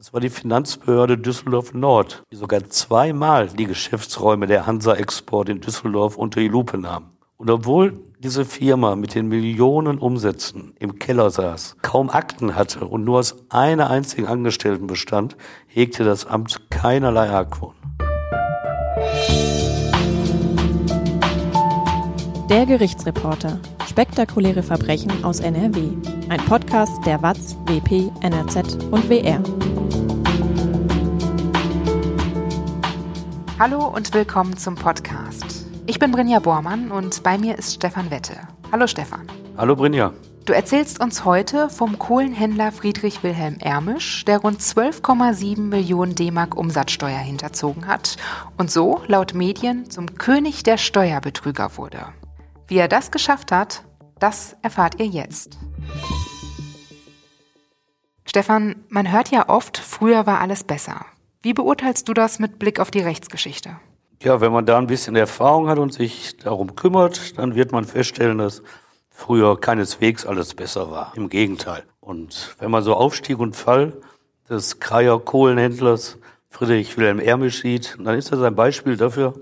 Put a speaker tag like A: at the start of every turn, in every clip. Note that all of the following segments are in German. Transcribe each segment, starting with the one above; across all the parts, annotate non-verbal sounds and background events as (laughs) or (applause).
A: Das war die Finanzbehörde Düsseldorf Nord, die sogar zweimal die Geschäftsräume der Hansa Export in Düsseldorf unter die Lupe nahm. Und obwohl diese Firma mit den Millionen Umsätzen im Keller saß, kaum Akten hatte und nur aus einer einzigen Angestellten bestand, hegte das Amt keinerlei Argwohn.
B: Der Gerichtsreporter. Spektakuläre Verbrechen aus NRW. Ein Podcast der WAZ, WP, NRZ und WR.
C: Hallo und willkommen zum Podcast. Ich bin Brinja Bormann und bei mir ist Stefan Wette. Hallo Stefan.
A: Hallo Brinja.
C: Du erzählst uns heute vom Kohlenhändler Friedrich Wilhelm Ermisch, der rund 12,7 Millionen D-Mark Umsatzsteuer hinterzogen hat und so, laut Medien, zum König der Steuerbetrüger wurde. Wie er das geschafft hat, das erfahrt ihr jetzt. Stefan, man hört ja oft, früher war alles besser. Wie beurteilst du das mit Blick auf die Rechtsgeschichte?
A: Ja, wenn man da ein bisschen Erfahrung hat und sich darum kümmert, dann wird man feststellen, dass früher keineswegs alles besser war. Im Gegenteil. Und wenn man so Aufstieg und Fall des Kreier Kohlenhändlers Friedrich Wilhelm Ermisch sieht, dann ist das ein Beispiel dafür,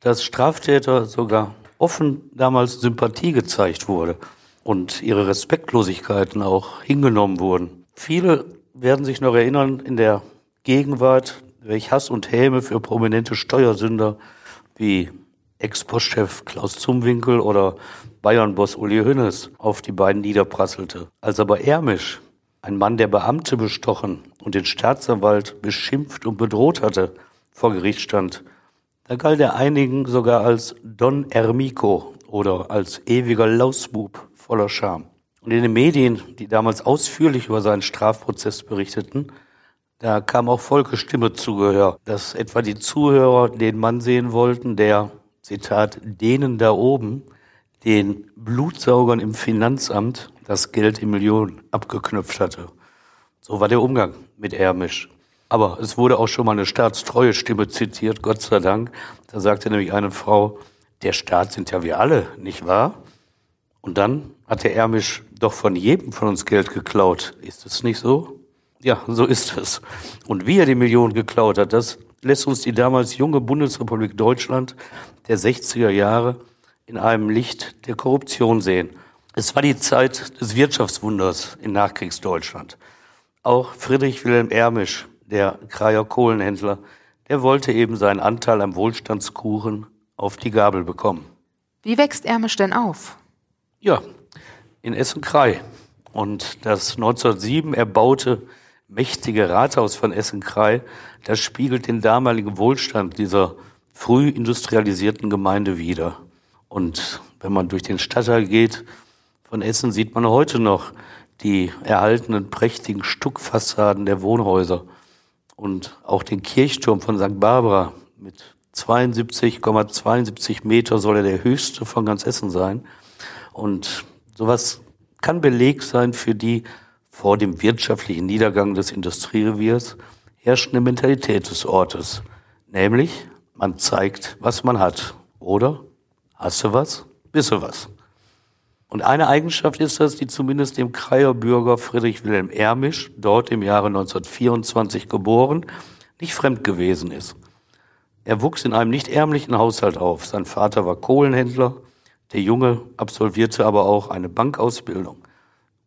A: dass Straftäter sogar offen damals Sympathie gezeigt wurde und ihre Respektlosigkeiten auch hingenommen wurden. Viele werden sich noch erinnern, in der Gegenwart, welch Hass und Häme für prominente Steuersünder wie Ex-Postchef Klaus Zumwinkel oder Bayern-Boss Uli Hoeneß auf die beiden niederprasselte. Als aber Ermisch, ein Mann, der Beamte bestochen und den Staatsanwalt beschimpft und bedroht hatte, vor Gericht stand, da galt er einigen sogar als Don Ermico oder als ewiger Lausbub voller Scham. Und in den Medien, die damals ausführlich über seinen Strafprozess berichteten, da kam auch Volkes Stimme zu Gehör, dass etwa die Zuhörer den Mann sehen wollten, der, Zitat, denen da oben, den Blutsaugern im Finanzamt das Geld in Millionen abgeknüpft hatte. So war der Umgang mit Ermisch. Aber es wurde auch schon mal eine staatstreue Stimme zitiert, Gott sei Dank. Da sagte nämlich eine Frau, der Staat sind ja wir alle, nicht wahr? Und dann hat der Ermisch doch von jedem von uns Geld geklaut. Ist es nicht so? Ja, so ist es. Und wie er die Millionen geklaut hat, das lässt uns die damals junge Bundesrepublik Deutschland der 60er Jahre in einem Licht der Korruption sehen. Es war die Zeit des Wirtschaftswunders in Nachkriegsdeutschland. Auch Friedrich Wilhelm Ermisch, der Kreier Kohlenhändler, der wollte eben seinen Anteil am Wohlstandskuchen auf die Gabel bekommen.
C: Wie wächst Ermisch denn auf?
A: Ja, in Essen-Krei. Und das 1907 erbaute mächtige Rathaus von Essen-Krei, das spiegelt den damaligen Wohlstand dieser früh industrialisierten Gemeinde wider. Und wenn man durch den Stadtteil geht von Essen, sieht man heute noch die erhaltenen prächtigen Stuckfassaden der Wohnhäuser und auch den Kirchturm von St. Barbara mit 72,72 Meter soll er der höchste von ganz Essen sein. Und sowas kann Beleg sein für die vor dem wirtschaftlichen Niedergang des Industriereviers herrschende Mentalität des Ortes. Nämlich, man zeigt, was man hat. Oder? Hast du was? Bist was? Und eine Eigenschaft ist das, die zumindest dem Kreier Bürger Friedrich Wilhelm Ermisch, dort im Jahre 1924 geboren, nicht fremd gewesen ist. Er wuchs in einem nicht ärmlichen Haushalt auf. Sein Vater war Kohlenhändler. Der Junge absolvierte aber auch eine Bankausbildung.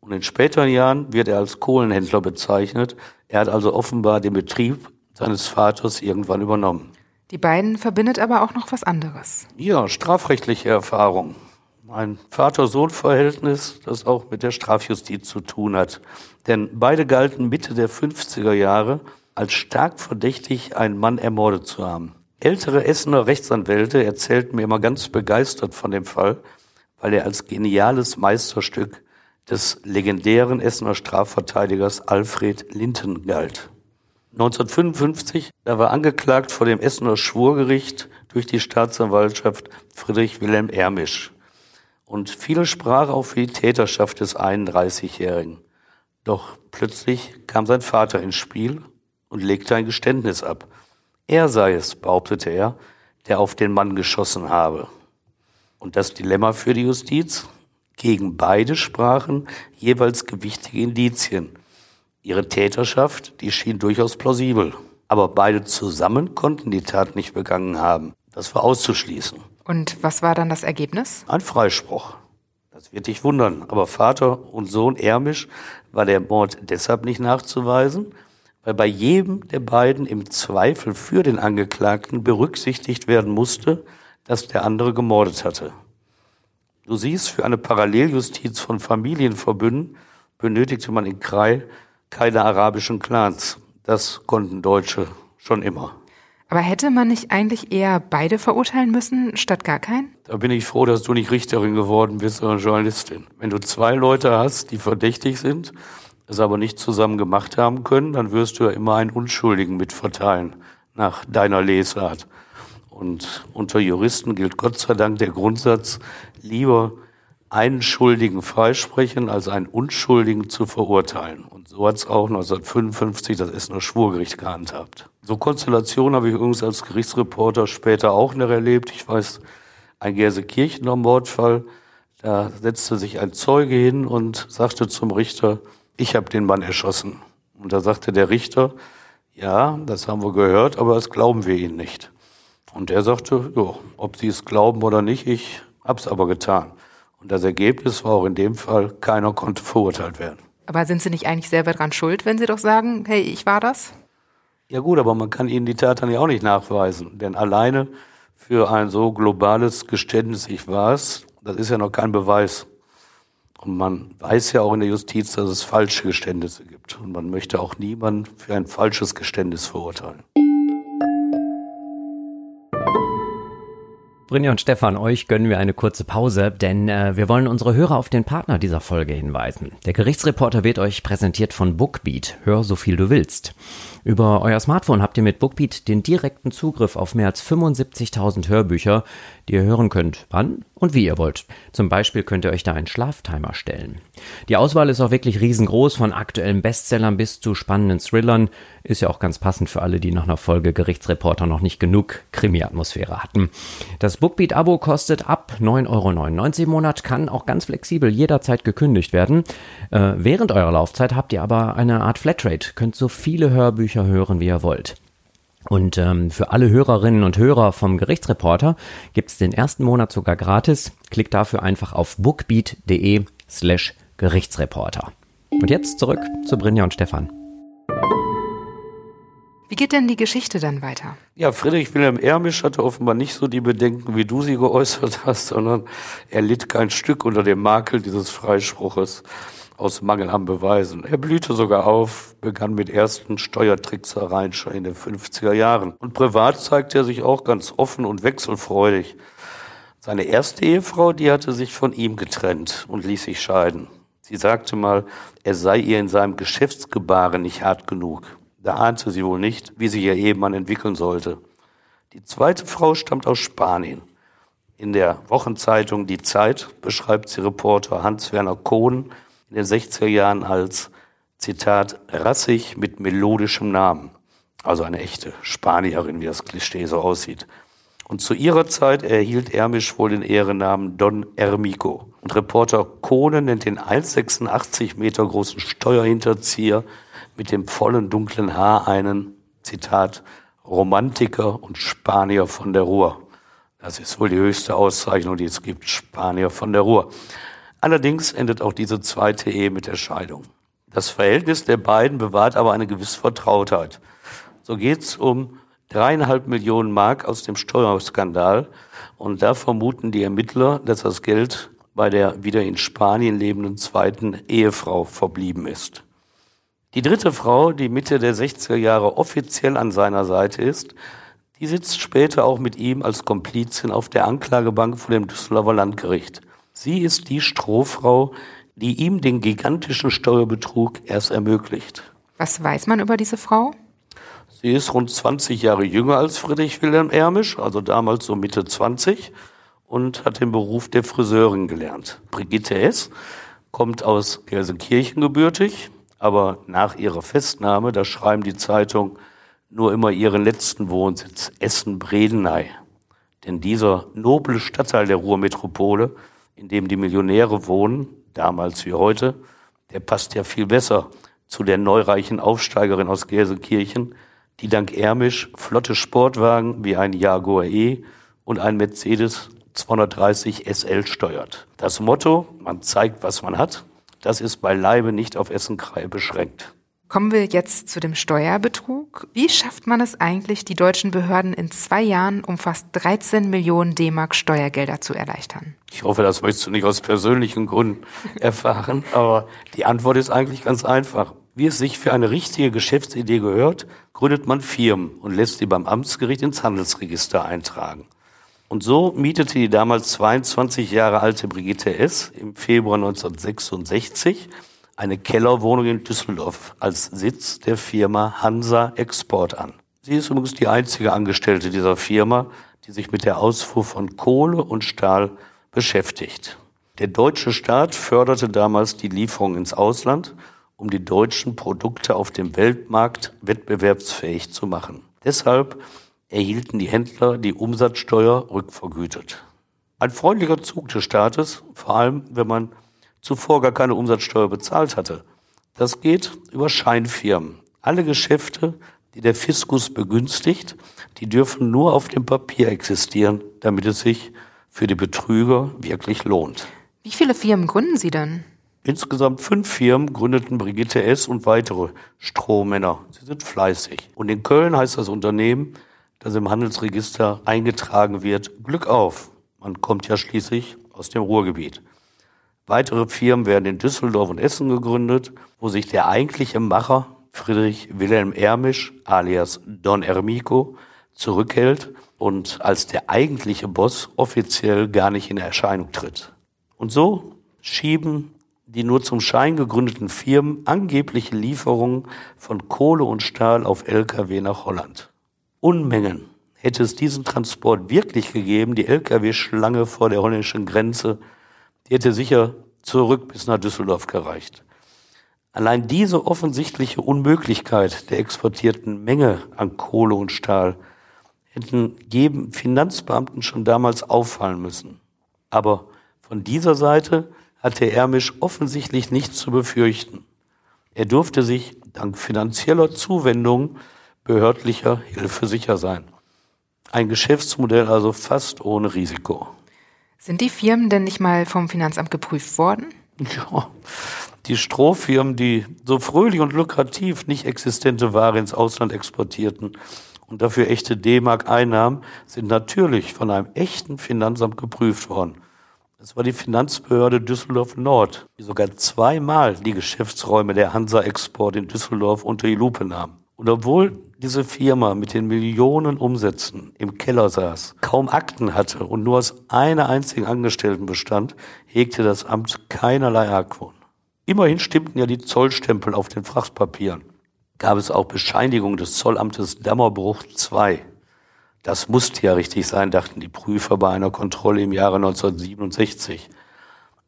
A: Und in späteren Jahren wird er als Kohlenhändler bezeichnet. Er hat also offenbar den Betrieb seines Vaters irgendwann übernommen.
C: Die beiden verbindet aber auch noch was anderes.
A: Ja, strafrechtliche Erfahrung. Ein Vater-Sohn-Verhältnis, das auch mit der Strafjustiz zu tun hat. Denn beide galten Mitte der 50er Jahre als stark verdächtig, einen Mann ermordet zu haben. Ältere Essener Rechtsanwälte erzählten mir immer ganz begeistert von dem Fall, weil er als geniales Meisterstück des legendären Essener Strafverteidigers Alfred Linten galt. 1955, da war angeklagt vor dem Essener Schwurgericht durch die Staatsanwaltschaft Friedrich Wilhelm Ermisch. Und viele sprach auch für die Täterschaft des 31-Jährigen. Doch plötzlich kam sein Vater ins Spiel und legte ein Geständnis ab. Er sei es, behauptete er, der auf den Mann geschossen habe. Und das Dilemma für die Justiz? Gegen beide sprachen jeweils gewichtige Indizien. Ihre Täterschaft, die schien durchaus plausibel. Aber beide zusammen konnten die Tat nicht begangen haben. Das war auszuschließen.
C: Und was war dann das Ergebnis?
A: Ein Freispruch. Das wird dich wundern. Aber Vater und Sohn Ermisch war der Mord deshalb nicht nachzuweisen, weil bei jedem der beiden im Zweifel für den Angeklagten berücksichtigt werden musste, dass der andere gemordet hatte. Du siehst, für eine Paralleljustiz von Familienverbünden benötigte man in Krai keine arabischen Clans. Das konnten Deutsche schon immer.
C: Aber hätte man nicht eigentlich eher beide verurteilen müssen, statt gar keinen?
A: Da bin ich froh, dass du nicht Richterin geworden bist, sondern Journalistin. Wenn du zwei Leute hast, die verdächtig sind, es aber nicht zusammen gemacht haben können, dann wirst du ja immer einen Unschuldigen mitverteilen, nach deiner Lesart. Und unter Juristen gilt Gott sei Dank der Grundsatz, lieber einen Schuldigen freisprechen, als einen Unschuldigen zu verurteilen. Und so hat es auch 1955 das Essener Schwurgericht gehandhabt. So Konstellationen habe ich übrigens als Gerichtsreporter später auch noch erlebt. Ich weiß, ein Gersekirchener Mordfall, da setzte sich ein Zeuge hin und sagte zum Richter, ich habe den Mann erschossen. Und da sagte der Richter, ja, das haben wir gehört, aber das glauben wir Ihnen nicht. Und er sagte, jo, ob Sie es glauben oder nicht, ich hab's aber getan. Und das Ergebnis war auch in dem Fall, keiner konnte verurteilt werden.
C: Aber sind Sie nicht eigentlich selber dran schuld, wenn Sie doch sagen, hey, ich war das?
A: Ja gut, aber man kann ihnen die Tat dann ja auch nicht nachweisen. Denn alleine für ein so globales Geständnis, ich war es, das ist ja noch kein Beweis. Und man weiß ja auch in der Justiz, dass es falsche Geständnisse gibt. Und man möchte auch niemanden für ein falsches Geständnis verurteilen.
D: Brinja und Stefan, euch gönnen wir eine kurze Pause, denn äh, wir wollen unsere Hörer auf den Partner dieser Folge hinweisen. Der Gerichtsreporter wird euch präsentiert von Bookbeat. Hör so viel du willst. Über euer Smartphone habt ihr mit Bookbeat den direkten Zugriff auf mehr als 75.000 Hörbücher, die ihr hören könnt, wann und wie ihr wollt. Zum Beispiel könnt ihr euch da einen Schlaftimer stellen. Die Auswahl ist auch wirklich riesengroß, von aktuellen Bestsellern bis zu spannenden Thrillern. Ist ja auch ganz passend für alle, die nach einer Folge Gerichtsreporter noch nicht genug Krimi-Atmosphäre hatten. Das Bookbeat-Abo kostet ab 9,99 Euro im Monat, kann auch ganz flexibel jederzeit gekündigt werden. Äh, während eurer Laufzeit habt ihr aber eine Art Flatrate, könnt so viele Hörbücher hören, wie ihr wollt. Und ähm, für alle Hörerinnen und Hörer vom Gerichtsreporter gibt's den ersten Monat sogar gratis. Klickt dafür einfach auf bookbeat.de slash Gerichtsreporter. Und jetzt zurück zu Brinja und Stefan.
C: Wie geht denn die Geschichte dann weiter?
A: Ja, Friedrich Wilhelm Ermisch hatte offenbar nicht so die Bedenken, wie du sie geäußert hast, sondern er litt kein Stück unter dem Makel dieses Freispruches aus Mangel an Beweisen. Er blühte sogar auf, begann mit ersten Steuertricksereien schon in den 50er Jahren. Und privat zeigte er sich auch ganz offen und wechselfreudig. Seine erste Ehefrau, die hatte sich von ihm getrennt und ließ sich scheiden. Sie sagte mal, er sei ihr in seinem Geschäftsgebaren nicht hart genug. Da ahnte sie wohl nicht, wie sich ihr Ehemann entwickeln sollte. Die zweite Frau stammt aus Spanien. In der Wochenzeitung Die Zeit beschreibt sie Reporter Hans-Werner Kohn in den 60er Jahren als, Zitat, rassig mit melodischem Namen. Also eine echte Spanierin, wie das Klischee so aussieht. Und zu ihrer Zeit erhielt Ermisch wohl den Ehrennamen Don Ermico. Und Reporter Kohne nennt den 1,86 Meter großen Steuerhinterzieher mit dem vollen dunklen Haar einen, Zitat, Romantiker und Spanier von der Ruhr. Das ist wohl die höchste Auszeichnung, die es gibt, Spanier von der Ruhr. Allerdings endet auch diese zweite Ehe mit der Scheidung. Das Verhältnis der beiden bewahrt aber eine gewisse Vertrautheit. So geht es um dreieinhalb Millionen Mark aus dem Steuerskandal. Und da vermuten die Ermittler, dass das Geld bei der wieder in Spanien lebenden zweiten Ehefrau verblieben ist. Die dritte Frau, die Mitte der 60er Jahre offiziell an seiner Seite ist, die sitzt später auch mit ihm als Komplizin auf der Anklagebank vor dem Düsseldorfer Landgericht. Sie ist die Strohfrau, die ihm den gigantischen Steuerbetrug erst ermöglicht.
C: Was weiß man über diese Frau?
A: Sie ist rund 20 Jahre jünger als Friedrich Wilhelm Ermisch, also damals so Mitte 20, und hat den Beruf der Friseurin gelernt. Brigitte S. kommt aus Gelsenkirchen gebürtig, aber nach ihrer Festnahme, da schreiben die Zeitung nur immer ihren letzten Wohnsitz, Essen-Bredeney. Denn dieser noble Stadtteil der Ruhrmetropole in dem die Millionäre wohnen, damals wie heute, der passt ja viel besser zu der neureichen Aufsteigerin aus Gelsenkirchen, die dank Ermisch flotte Sportwagen wie ein Jaguar E und ein Mercedes 230 SL steuert. Das Motto, man zeigt, was man hat, das ist beileibe nicht auf Essenkrei beschränkt.
C: Kommen wir jetzt zu dem Steuerbetrug. Wie schafft man es eigentlich, die deutschen Behörden in zwei Jahren um fast 13 Millionen D-Mark Steuergelder zu erleichtern?
A: Ich hoffe, das möchtest du nicht aus persönlichen Gründen erfahren, aber die Antwort ist eigentlich ganz einfach. Wie es sich für eine richtige Geschäftsidee gehört, gründet man Firmen und lässt sie beim Amtsgericht ins Handelsregister eintragen. Und so mietete die damals 22 Jahre alte Brigitte S. im Februar 1966 eine Kellerwohnung in Düsseldorf als Sitz der Firma Hansa Export an. Sie ist übrigens die einzige Angestellte dieser Firma, die sich mit der Ausfuhr von Kohle und Stahl beschäftigt. Der deutsche Staat förderte damals die Lieferung ins Ausland, um die deutschen Produkte auf dem Weltmarkt wettbewerbsfähig zu machen. Deshalb erhielten die Händler die Umsatzsteuer rückvergütet. Ein freundlicher Zug des Staates, vor allem wenn man zuvor gar keine Umsatzsteuer bezahlt hatte. Das geht über Scheinfirmen. Alle Geschäfte, die der Fiskus begünstigt, die dürfen nur auf dem Papier existieren, damit es sich für die Betrüger wirklich lohnt.
C: Wie viele Firmen gründen Sie denn?
A: Insgesamt fünf Firmen gründeten Brigitte S. und weitere Strohmänner. Sie sind fleißig. Und in Köln heißt das Unternehmen, das im Handelsregister eingetragen wird, Glück auf. Man kommt ja schließlich aus dem Ruhrgebiet. Weitere Firmen werden in Düsseldorf und Essen gegründet, wo sich der eigentliche Macher Friedrich Wilhelm Ermisch alias Don Ermico zurückhält und als der eigentliche Boss offiziell gar nicht in Erscheinung tritt. Und so schieben die nur zum Schein gegründeten Firmen angebliche Lieferungen von Kohle und Stahl auf Lkw nach Holland. Unmengen hätte es diesen Transport wirklich gegeben, die Lkw-Schlange vor der holländischen Grenze die hätte sicher zurück bis nach Düsseldorf gereicht. Allein diese offensichtliche Unmöglichkeit der exportierten Menge an Kohle und Stahl hätten jedem Finanzbeamten schon damals auffallen müssen. Aber von dieser Seite hatte Ermisch offensichtlich nichts zu befürchten. Er durfte sich dank finanzieller Zuwendung behördlicher Hilfe sicher sein. Ein Geschäftsmodell also fast ohne Risiko.
C: Sind die Firmen denn nicht mal vom Finanzamt geprüft worden?
A: Ja, die Strohfirmen, die so fröhlich und lukrativ nicht existente Ware ins Ausland exportierten und dafür echte D-Mark einnahmen, sind natürlich von einem echten Finanzamt geprüft worden. Das war die Finanzbehörde Düsseldorf Nord, die sogar zweimal die Geschäftsräume der Hansa Export in Düsseldorf unter die Lupe nahm. Und obwohl diese Firma mit den Millionen Umsätzen im Keller saß, kaum Akten hatte und nur aus einer einzigen Angestellten bestand, hegte das Amt keinerlei Argwohn. Immerhin stimmten ja die Zollstempel auf den Frachtpapieren. Gab es auch Bescheinigungen des Zollamtes Dammerbruch II. Das musste ja richtig sein, dachten die Prüfer bei einer Kontrolle im Jahre 1967.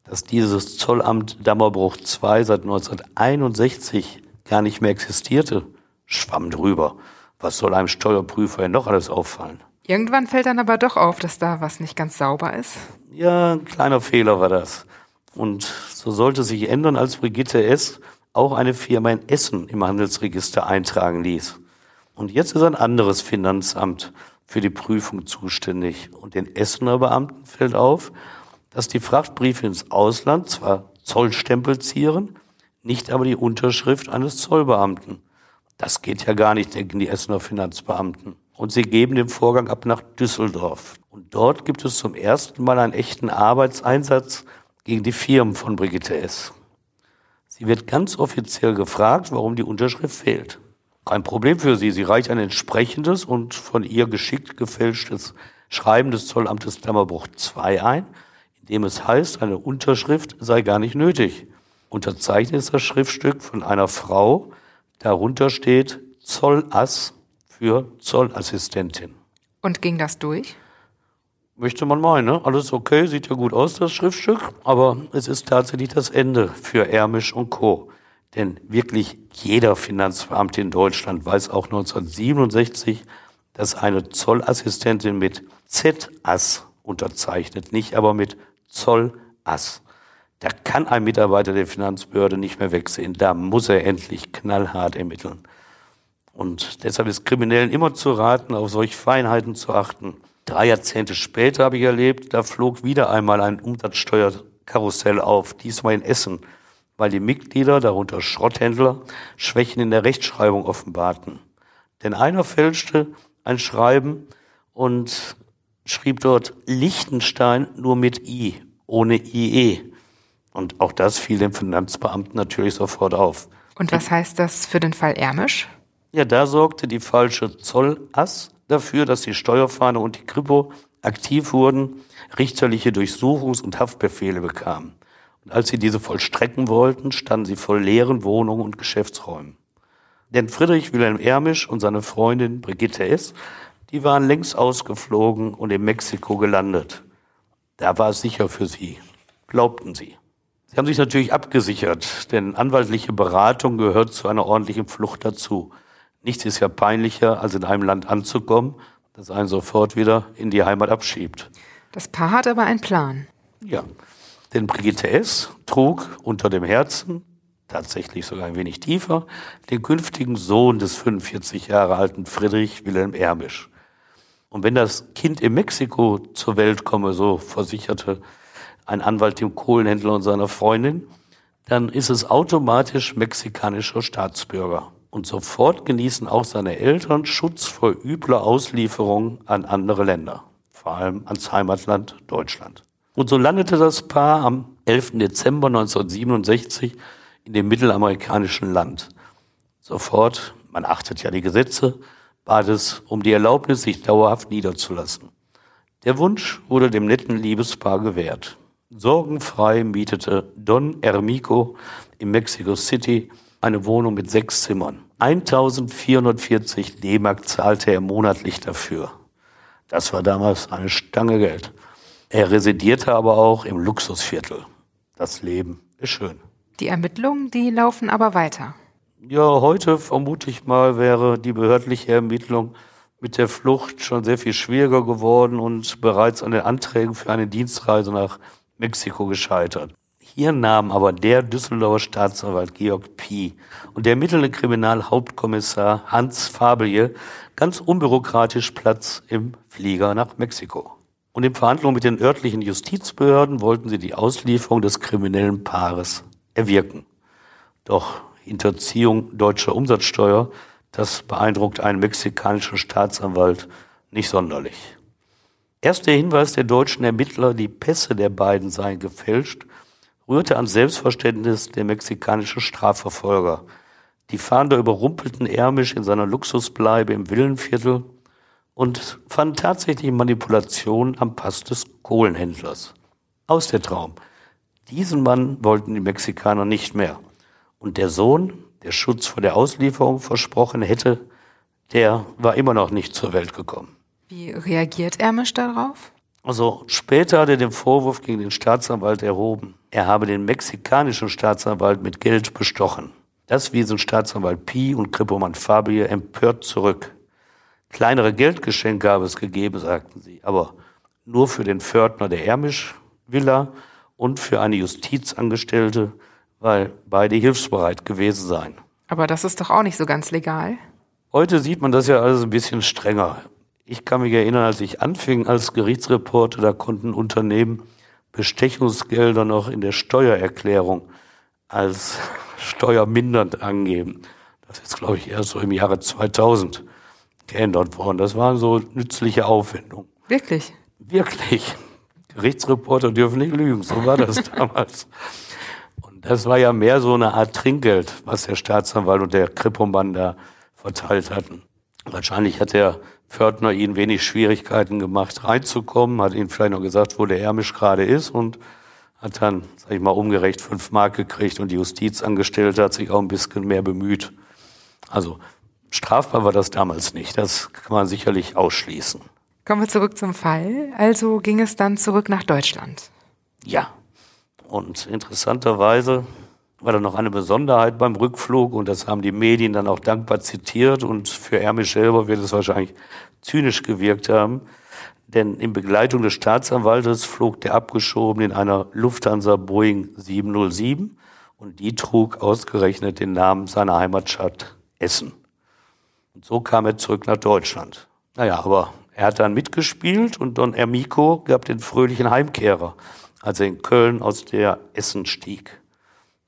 A: Dass dieses Zollamt Dammerbruch II seit 1961 gar nicht mehr existierte, schwamm drüber. Was soll einem Steuerprüfer denn noch alles auffallen?
C: Irgendwann fällt dann aber doch auf, dass da was nicht ganz sauber ist.
A: Ja, ein kleiner Fehler war das. Und so sollte sich ändern, als Brigitte S. auch eine Firma in Essen im Handelsregister eintragen ließ. Und jetzt ist ein anderes Finanzamt für die Prüfung zuständig. Und den Essener Beamten fällt auf, dass die Frachtbriefe ins Ausland zwar Zollstempel zieren, nicht aber die Unterschrift eines Zollbeamten. Das geht ja gar nicht, denken die Essener Finanzbeamten. Und sie geben den Vorgang ab nach Düsseldorf. Und dort gibt es zum ersten Mal einen echten Arbeitseinsatz gegen die Firmen von Brigitte S. Sie wird ganz offiziell gefragt, warum die Unterschrift fehlt. Kein Problem für sie. Sie reicht ein entsprechendes und von ihr geschickt gefälschtes Schreiben des Zollamtes Dammerbruch II ein, in dem es heißt, eine Unterschrift sei gar nicht nötig. Unterzeichnet ist das Schriftstück von einer Frau, Darunter steht Zollass für Zollassistentin.
C: Und ging das durch?
A: Möchte man meinen, ne? Alles okay, sieht ja gut aus, das Schriftstück, aber es ist tatsächlich das Ende für Ermisch und Co. Denn wirklich jeder Finanzbeamte in Deutschland weiß auch 1967, dass eine Zollassistentin mit Z-Ass unterzeichnet, nicht aber mit Zollass. Da kann ein Mitarbeiter der Finanzbehörde nicht mehr wegsehen. Da muss er endlich knallhart ermitteln. Und deshalb ist Kriminellen immer zu raten, auf solche Feinheiten zu achten. Drei Jahrzehnte später habe ich erlebt, da flog wieder einmal ein Umsatzsteuerkarussell auf, diesmal in Essen, weil die Mitglieder, darunter Schrotthändler, Schwächen in der Rechtschreibung offenbarten. Denn einer fälschte ein Schreiben und schrieb dort Liechtenstein nur mit I, ohne IE. Und auch das fiel dem Finanzbeamten natürlich sofort auf.
C: Und was heißt das für den Fall Ermisch?
A: Ja, da sorgte die falsche Zollass dafür, dass die Steuerfahne und die Kripo aktiv wurden, richterliche Durchsuchungs- und Haftbefehle bekamen. Und als sie diese vollstrecken wollten, standen sie vor leeren Wohnungen und Geschäftsräumen. Denn Friedrich Wilhelm Ermisch und seine Freundin Brigitte S., die waren längst ausgeflogen und in Mexiko gelandet. Da war es sicher für sie, glaubten sie. Sie haben sich natürlich abgesichert, denn anwaltliche Beratung gehört zu einer ordentlichen Flucht dazu. Nichts ist ja peinlicher, als in einem Land anzukommen, das einen sofort wieder in die Heimat abschiebt.
C: Das Paar hat aber einen Plan.
A: Ja, denn Brigitte S. trug unter dem Herzen, tatsächlich sogar ein wenig tiefer, den künftigen Sohn des 45 Jahre alten Friedrich Wilhelm Ermisch. Und wenn das Kind in Mexiko zur Welt komme, so versicherte ein Anwalt dem Kohlenhändler und seiner Freundin, dann ist es automatisch mexikanischer Staatsbürger. Und sofort genießen auch seine Eltern Schutz vor übler Auslieferung an andere Länder, vor allem ans Heimatland Deutschland. Und so landete das Paar am 11. Dezember 1967 in dem mittelamerikanischen Land. Sofort, man achtet ja die Gesetze, bat es um die Erlaubnis, sich dauerhaft niederzulassen. Der Wunsch wurde dem netten Liebespaar gewährt. Sorgenfrei mietete Don Ermico in Mexico City eine Wohnung mit sechs Zimmern. 1440 D-Mark zahlte er monatlich dafür. Das war damals eine Stange Geld. Er residierte aber auch im Luxusviertel. Das Leben ist schön.
C: Die Ermittlungen, die laufen aber weiter.
A: Ja, heute vermute ich mal, wäre die behördliche Ermittlung mit der Flucht schon sehr viel schwieriger geworden und bereits an den Anträgen für eine Dienstreise nach Mexiko gescheitert. Hier nahm aber der Düsseldorfer Staatsanwalt Georg Pie und der ermittelnde Kriminalhauptkommissar Hans Fabelje ganz unbürokratisch Platz im Flieger nach Mexiko. Und in Verhandlungen mit den örtlichen Justizbehörden wollten sie die Auslieferung des kriminellen Paares erwirken. Doch Hinterziehung deutscher Umsatzsteuer, das beeindruckt einen mexikanischen Staatsanwalt nicht sonderlich. Erst Hinweis der deutschen Ermittler, die Pässe der beiden seien gefälscht, rührte ans Selbstverständnis der mexikanischen Strafverfolger. Die Fahnder überrumpelten Ermisch in seiner Luxusbleibe im Villenviertel und fand tatsächlich Manipulation am Pass des Kohlenhändlers. Aus der Traum. Diesen Mann wollten die Mexikaner nicht mehr. Und der Sohn, der Schutz vor der Auslieferung versprochen hätte, der war immer noch nicht zur Welt gekommen.
C: Wie reagiert Ermisch darauf?
A: Also später hat er den Vorwurf gegen den Staatsanwalt erhoben. Er habe den mexikanischen Staatsanwalt mit Geld bestochen. Das wiesen Staatsanwalt Pi und Krippomann Fabio empört zurück. Kleinere Geldgeschenke habe es gegeben, sagten sie, aber nur für den Pförtner der Ermisch-Villa und für eine Justizangestellte, weil beide hilfsbereit gewesen seien.
C: Aber das ist doch auch nicht so ganz legal.
A: Heute sieht man das ja alles ein bisschen strenger. Ich kann mich erinnern, als ich anfing als Gerichtsreporter, da konnten Unternehmen Bestechungsgelder noch in der Steuererklärung als (laughs) steuermindernd angeben. Das ist, glaube ich, erst so im Jahre 2000 geändert worden. Das waren so nützliche Aufwendungen.
C: Wirklich?
A: Wirklich. Gerichtsreporter dürfen nicht lügen, so war das (laughs) damals. Und das war ja mehr so eine Art Trinkgeld, was der Staatsanwalt und der Krippomann da verteilt hatten. Wahrscheinlich hat der Pförtner ihnen wenig Schwierigkeiten gemacht, reinzukommen, hat ihnen vielleicht noch gesagt, wo der Ermisch gerade ist und hat dann, sag ich mal, umgerecht fünf Mark gekriegt und die Justizangestellte hat sich auch ein bisschen mehr bemüht. Also Strafbar war das damals nicht. Das kann man sicherlich ausschließen.
C: Kommen wir zurück zum Fall. Also ging es dann zurück nach Deutschland.
A: Ja. Und interessanterweise war dann noch eine Besonderheit beim Rückflug und das haben die Medien dann auch dankbar zitiert und für Ermisch selber wird es wahrscheinlich zynisch gewirkt haben. Denn in Begleitung des Staatsanwaltes flog der abgeschoben in einer Lufthansa Boeing 707 und die trug ausgerechnet den Namen seiner Heimatstadt Essen. Und so kam er zurück nach Deutschland. Naja, aber er hat dann mitgespielt und Don Ermico gab den fröhlichen Heimkehrer, als er in Köln aus der Essen stieg.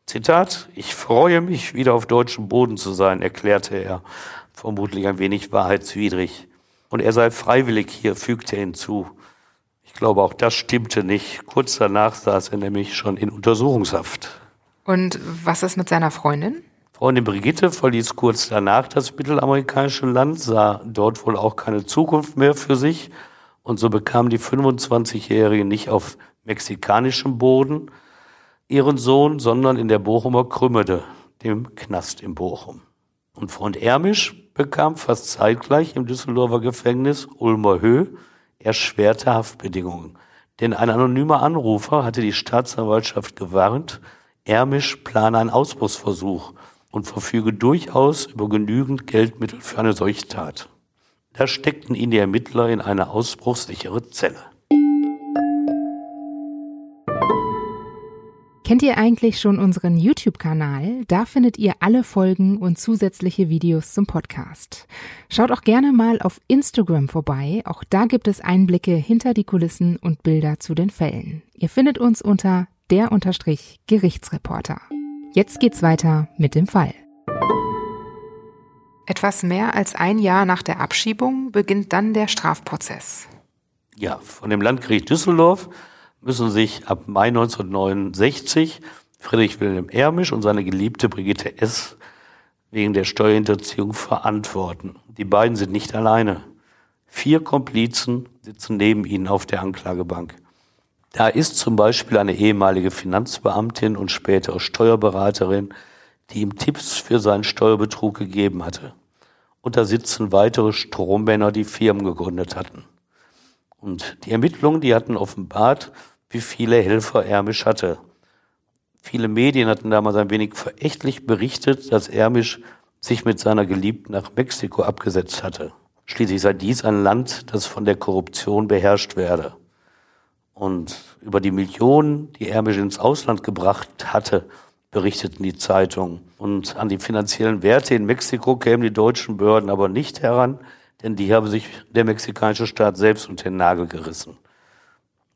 A: Zitat, ich freue mich, wieder auf deutschem Boden zu sein, erklärte er, vermutlich ein wenig wahrheitswidrig. Und er sei freiwillig hier, fügte er hinzu. Ich glaube, auch das stimmte nicht. Kurz danach saß er nämlich schon in Untersuchungshaft.
C: Und was ist mit seiner Freundin?
A: Freundin Brigitte verließ kurz danach das mittelamerikanische Land, sah dort wohl auch keine Zukunft mehr für sich. Und so bekam die 25-Jährige nicht auf mexikanischem Boden ihren Sohn, sondern in der Bochumer Krümmede, dem Knast in Bochum. Und Freund Ermisch bekam fast zeitgleich im Düsseldorfer Gefängnis Ulmer Höhe erschwerte Haftbedingungen. Denn ein anonymer Anrufer hatte die Staatsanwaltschaft gewarnt, Ermisch plane einen Ausbruchsversuch und verfüge durchaus über genügend Geldmittel für eine solche Tat. Da steckten ihn die Ermittler in eine ausbruchssichere Zelle.
C: Kennt ihr eigentlich schon unseren YouTube-Kanal? Da findet ihr alle Folgen und zusätzliche Videos zum Podcast. Schaut auch gerne mal auf Instagram vorbei. Auch da gibt es Einblicke hinter die Kulissen und Bilder zu den Fällen. Ihr findet uns unter der Unterstrich Gerichtsreporter. Jetzt geht's weiter mit dem Fall. Etwas mehr als ein Jahr nach der Abschiebung beginnt dann der Strafprozess.
A: Ja, von dem Landgericht Düsseldorf müssen sich ab Mai 1969 Friedrich Wilhelm Ermisch und seine Geliebte Brigitte S. wegen der Steuerhinterziehung verantworten. Die beiden sind nicht alleine. Vier Komplizen sitzen neben ihnen auf der Anklagebank. Da ist zum Beispiel eine ehemalige Finanzbeamtin und spätere Steuerberaterin, die ihm Tipps für seinen Steuerbetrug gegeben hatte. Und da sitzen weitere Strommänner, die Firmen gegründet hatten. Und die Ermittlungen, die hatten offenbart, wie viele Helfer Ermisch hatte. Viele Medien hatten damals ein wenig verächtlich berichtet, dass Ermisch sich mit seiner Geliebten nach Mexiko abgesetzt hatte. Schließlich sei dies ein Land, das von der Korruption beherrscht werde. Und über die Millionen, die Ermisch ins Ausland gebracht hatte, berichteten die Zeitungen. Und an die finanziellen Werte in Mexiko kämen die deutschen Behörden aber nicht heran, denn die haben sich der mexikanische Staat selbst unter den Nagel gerissen.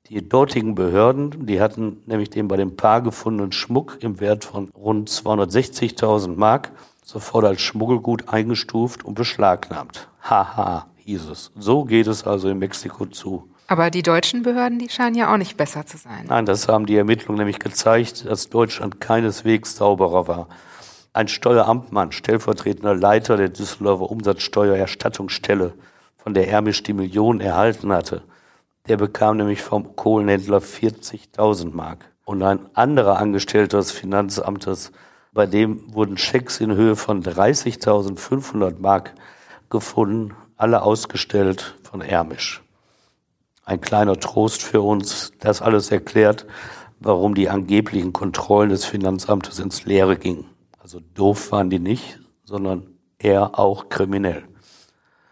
A: Die dortigen Behörden, die hatten nämlich den bei dem Paar gefundenen Schmuck im Wert von rund 260.000 Mark sofort als Schmuggelgut eingestuft und beschlagnahmt. Haha, hieß es. So geht es also in Mexiko zu.
C: Aber die deutschen Behörden, die scheinen ja auch nicht besser zu sein.
A: Nein, das haben die Ermittlungen nämlich gezeigt, dass Deutschland keineswegs sauberer war. Ein Steueramtmann, stellvertretender Leiter der Düsseldorfer Umsatzsteuererstattungsstelle, von der Ermisch die Millionen erhalten hatte, der bekam nämlich vom Kohlenhändler 40.000 Mark. Und ein anderer Angestellter des Finanzamtes, bei dem wurden Schecks in Höhe von 30.500 Mark gefunden, alle ausgestellt von Ermisch. Ein kleiner Trost für uns, das alles erklärt, warum die angeblichen Kontrollen des Finanzamtes ins Leere gingen. Also doof waren die nicht, sondern eher auch kriminell.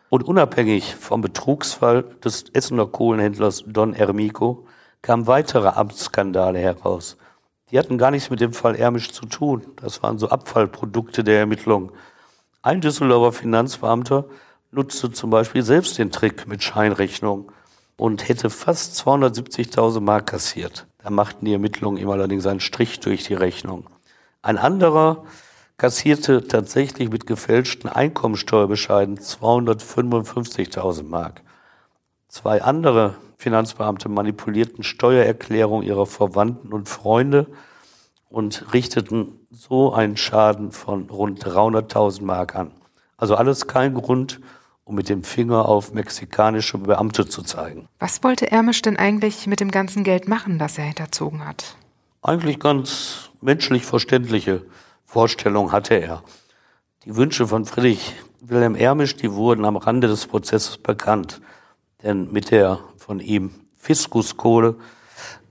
A: Und unabhängig vom Betrugsfall des Essener Kohlenhändlers Don Ermico kamen weitere Amtsskandale heraus. Die hatten gar nichts mit dem Fall Ermisch zu tun. Das waren so Abfallprodukte der Ermittlung. Ein Düsseldorfer Finanzbeamter nutzte zum Beispiel selbst den Trick mit Scheinrechnung und hätte fast 270.000 Mark kassiert. Da machten die Ermittlungen ihm allerdings einen Strich durch die Rechnung. Ein anderer kassierte tatsächlich mit gefälschten Einkommensteuerbescheiden 255.000 Mark. Zwei andere Finanzbeamte manipulierten Steuererklärungen ihrer Verwandten und Freunde und richteten so einen Schaden von rund 300.000 Mark an. Also alles kein Grund, um mit dem Finger auf mexikanische Beamte zu zeigen.
C: Was wollte Ermisch denn eigentlich mit dem ganzen Geld machen, das er hinterzogen hat?
A: Eigentlich ganz menschlich verständliche Vorstellung hatte er. Die Wünsche von Friedrich Wilhelm Ermisch, die wurden am Rande des Prozesses bekannt. Denn mit der von ihm Fiskuskohle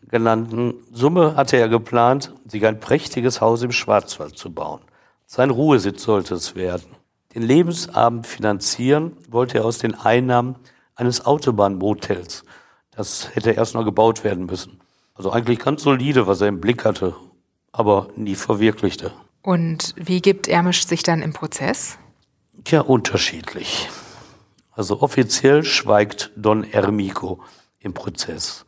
A: genannten Summe hatte er geplant, sich ein prächtiges Haus im Schwarzwald zu bauen. Sein Ruhesitz sollte es werden. Den Lebensabend finanzieren wollte er aus den Einnahmen eines Autobahnmotels. Das hätte erst noch gebaut werden müssen. Also eigentlich ganz solide, was er im Blick hatte, aber nie verwirklichte.
C: Und wie gibt Ermisch sich dann im Prozess?
A: Tja, unterschiedlich. Also offiziell schweigt Don Ermico im Prozess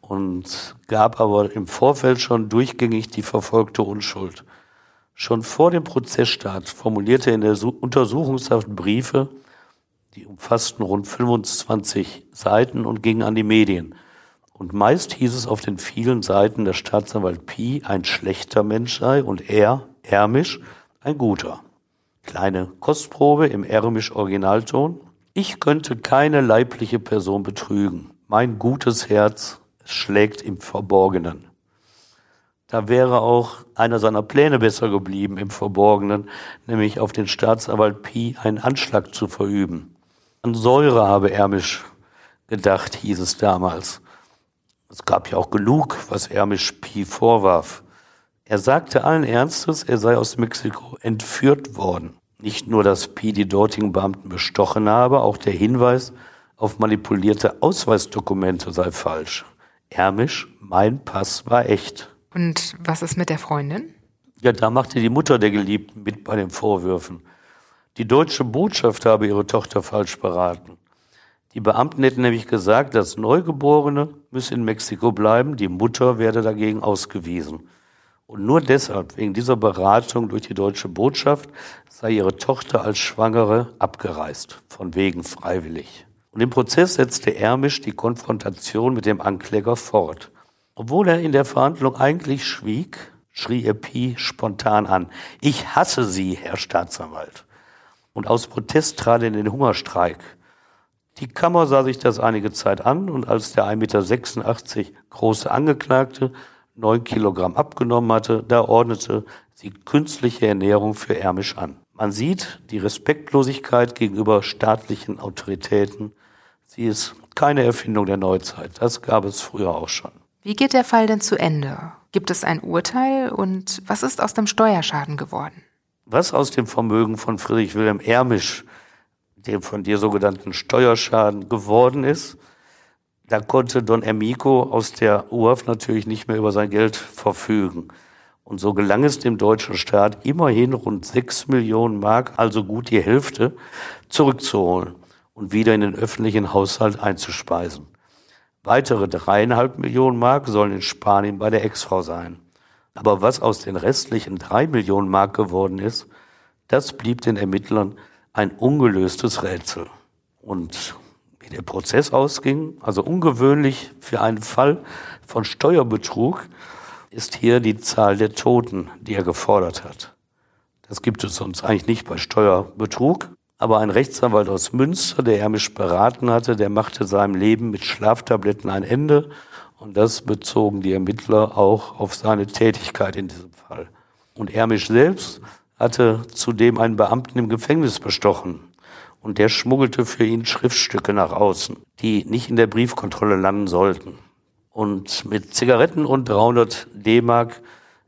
A: und gab aber im Vorfeld schon durchgängig die verfolgte Unschuld. Schon vor dem Prozessstart formulierte er in der Untersuchungshaft Briefe, die umfassten rund 25 Seiten und gingen an die Medien. Und meist hieß es auf den vielen Seiten, dass Staatsanwalt Pi ein schlechter Mensch sei und er, Ermisch, ein guter. Kleine Kostprobe im Ermisch Originalton. Ich könnte keine leibliche Person betrügen. Mein gutes Herz schlägt im Verborgenen. Da wäre auch einer seiner Pläne besser geblieben im Verborgenen, nämlich auf den Staatsanwalt Pi einen Anschlag zu verüben. An Säure habe Ermisch gedacht, hieß es damals. Es gab ja auch genug, was Ermisch Pi vorwarf. Er sagte allen Ernstes, er sei aus Mexiko entführt worden. Nicht nur, dass Pi die dortigen Beamten bestochen habe, auch der Hinweis auf manipulierte Ausweisdokumente sei falsch. Ermisch, mein Pass war echt.
C: Und was ist mit der Freundin?
A: Ja, da machte die Mutter der Geliebten mit bei den Vorwürfen. Die deutsche Botschaft habe ihre Tochter falsch beraten. Die Beamten hätten nämlich gesagt, das Neugeborene müsse in Mexiko bleiben, die Mutter werde dagegen ausgewiesen. Und nur deshalb, wegen dieser Beratung durch die deutsche Botschaft, sei ihre Tochter als Schwangere abgereist, von wegen freiwillig. Und im Prozess setzte Ermisch die Konfrontation mit dem Ankläger fort. Obwohl er in der Verhandlung eigentlich schwieg, schrie er Pi spontan an. Ich hasse Sie, Herr Staatsanwalt. Und aus Protest trat er in den Hungerstreik. Die Kammer sah sich das einige Zeit an und als der 1,86 Meter große Angeklagte neun Kilogramm abgenommen hatte, da ordnete sie künstliche Ernährung für Ermisch an. Man sieht die Respektlosigkeit gegenüber staatlichen Autoritäten. Sie ist keine Erfindung der Neuzeit. Das gab es früher auch schon.
C: Wie geht der Fall denn zu Ende? Gibt es ein Urteil und was ist aus dem Steuerschaden geworden?
A: Was aus dem Vermögen von Friedrich Wilhelm Ermisch, dem von dir sogenannten Steuerschaden geworden ist, da konnte Don Ermico aus der UAF natürlich nicht mehr über sein Geld verfügen. Und so gelang es dem deutschen Staat immerhin rund sechs Millionen Mark, also gut die Hälfte, zurückzuholen und wieder in den öffentlichen Haushalt einzuspeisen. Weitere dreieinhalb Millionen Mark sollen in Spanien bei der Ex-Frau sein. Aber was aus den restlichen drei Millionen Mark geworden ist, das blieb den Ermittlern ein ungelöstes Rätsel. Und wie der Prozess ausging, also ungewöhnlich für einen Fall von Steuerbetrug, ist hier die Zahl der Toten, die er gefordert hat. Das gibt es sonst eigentlich nicht bei Steuerbetrug. Aber ein Rechtsanwalt aus Münster, der er mich beraten hatte, der machte seinem Leben mit Schlaftabletten ein Ende. Und das bezogen die Ermittler auch auf seine Tätigkeit in diesem Fall. Und Ermisch selbst hatte zudem einen Beamten im Gefängnis bestochen. Und der schmuggelte für ihn Schriftstücke nach außen, die nicht in der Briefkontrolle landen sollten. Und mit Zigaretten und 300 D-Mark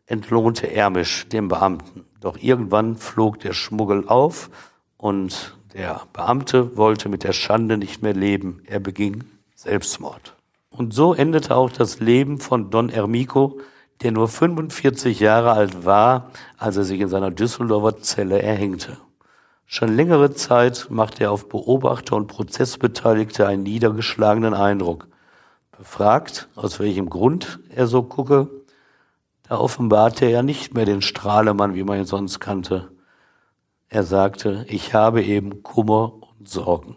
A: entlohnte Ermisch dem Beamten. Doch irgendwann flog der Schmuggel auf und der Beamte wollte mit der Schande nicht mehr leben. Er beging Selbstmord. Und so endete auch das Leben von Don Ermico, der nur 45 Jahre alt war, als er sich in seiner Düsseldorfer Zelle erhängte. Schon längere Zeit machte er auf Beobachter und Prozessbeteiligte einen niedergeschlagenen Eindruck. Befragt, aus welchem Grund er so gucke, da offenbarte er nicht mehr den Strahlemann, wie man ihn sonst kannte. Er sagte, ich habe eben Kummer und Sorgen.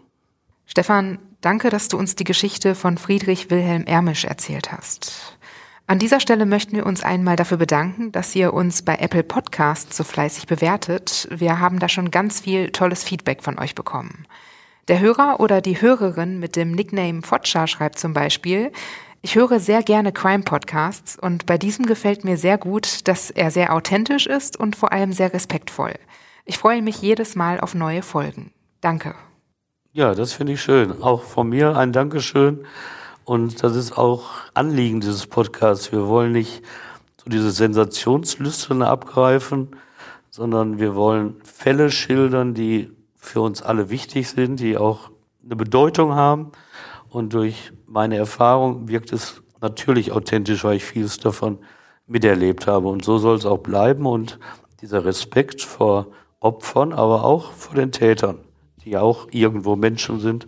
C: Stefan, danke, dass du uns die Geschichte von Friedrich Wilhelm Ermisch erzählt hast. An dieser Stelle möchten wir uns einmal dafür bedanken, dass ihr uns bei Apple Podcasts so fleißig bewertet. Wir haben da schon ganz viel tolles Feedback von euch bekommen. Der Hörer oder die Hörerin mit dem Nickname Fotscha schreibt zum Beispiel, ich höre sehr gerne Crime-Podcasts und bei diesem gefällt mir sehr gut, dass er sehr authentisch ist und vor allem sehr respektvoll. Ich freue mich jedes Mal auf neue Folgen. Danke.
A: Ja, das finde ich schön. Auch von mir ein Dankeschön. Und das ist auch Anliegen dieses Podcasts. Wir wollen nicht so diese Sensationslüstern abgreifen, sondern wir wollen Fälle schildern, die für uns alle wichtig sind, die auch eine Bedeutung haben. Und durch meine Erfahrung wirkt es natürlich authentisch, weil ich vieles davon miterlebt habe. Und so soll es auch bleiben. Und dieser Respekt vor Opfern, aber auch vor den Tätern, die auch irgendwo Menschen sind,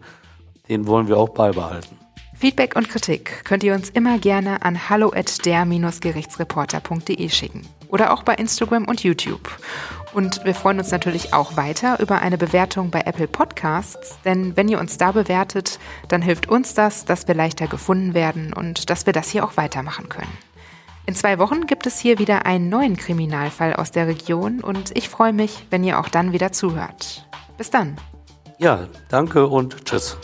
A: den wollen wir auch beibehalten.
C: Feedback und Kritik könnt ihr uns immer gerne an hallo at der-gerichtsreporter.de schicken oder auch bei Instagram und YouTube. Und wir freuen uns natürlich auch weiter über eine Bewertung bei Apple Podcasts, denn wenn ihr uns da bewertet, dann hilft uns das, dass wir leichter gefunden werden und dass wir das hier auch weitermachen können. In zwei Wochen gibt es hier wieder einen neuen Kriminalfall aus der Region und ich freue mich, wenn ihr auch dann wieder zuhört. Bis dann.
A: Ja, danke und tschüss.